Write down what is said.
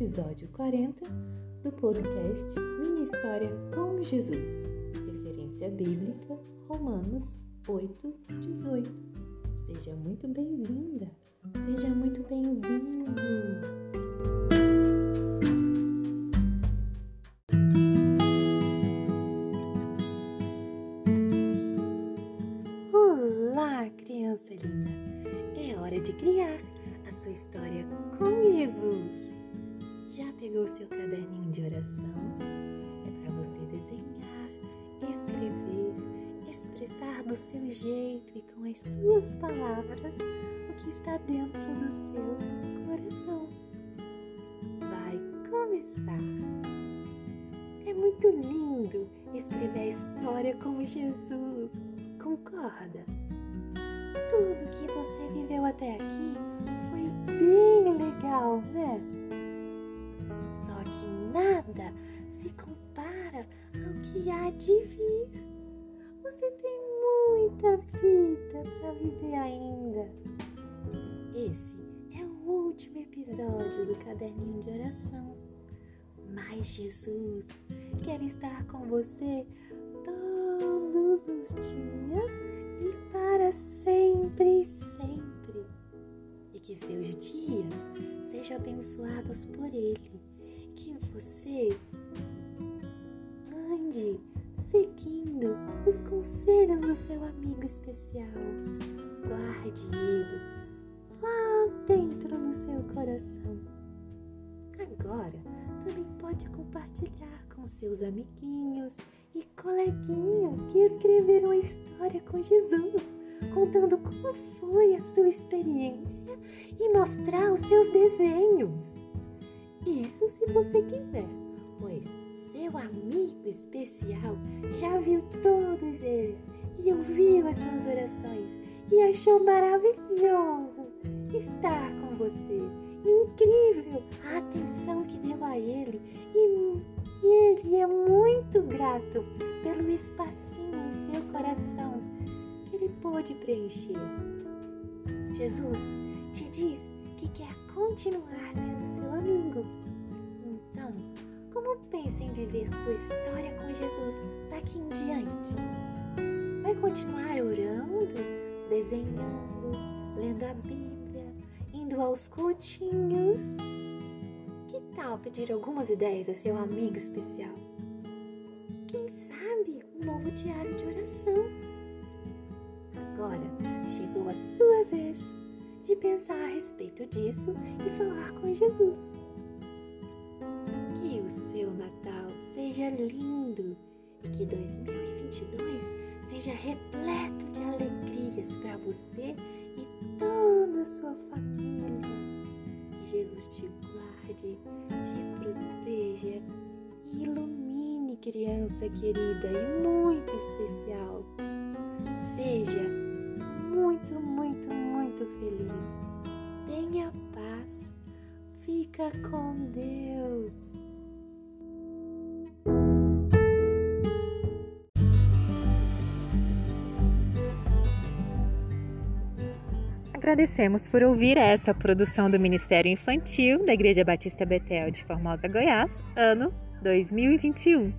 episódio 40 do podcast Minha História com Jesus, referência bíblica Romanos 8, 18. Seja muito bem-vinda, seja muito bem-vindo. Olá, criança linda! É hora de criar a sua história com Jesus. Já pegou seu caderninho de oração? É para você desenhar, escrever, expressar do seu jeito e com as suas palavras o que está dentro do seu coração. Vai começar! É muito lindo escrever a história com Jesus, concorda? Tudo que você viveu até aqui foi bem legal, né? Que nada se compara ao que há de vir. Você tem muita vida para viver ainda. Esse é o último episódio do caderninho de oração. Mas Jesus quer estar com você todos os dias e para sempre, sempre. E que seus dias sejam abençoados por Ele. Que você ande seguindo os conselhos do seu amigo especial. Guarde ele lá dentro do seu coração. Agora também pode compartilhar com seus amiguinhos e coleguinhas que escreveram a história com Jesus, contando como foi a sua experiência e mostrar os seus desenhos. Isso se você quiser, pois seu amigo especial já viu todos eles e ouviu as suas orações e achou maravilhoso estar com você. Incrível a atenção que deu a ele e ele é muito grato pelo espacinho em seu coração que ele pôde preencher. Jesus te diz que quer continuar sendo seu amigo. Como pensa em viver sua história com Jesus daqui em diante? Vai continuar orando, desenhando, lendo a Bíblia, indo aos cultinhos? Que tal pedir algumas ideias a seu amigo especial? Quem sabe um novo diário de oração? Agora chegou a sua vez de pensar a respeito disso e falar com Jesus. Seu Natal seja lindo e que 2022 seja repleto de alegrias para você e toda a sua família. Que Jesus te guarde, te proteja e ilumine, criança querida e muito especial. Seja muito, muito, muito feliz. Tenha paz. Fica com Deus. Agradecemos por ouvir essa produção do Ministério Infantil da Igreja Batista Betel de Formosa, Goiás, ano 2021.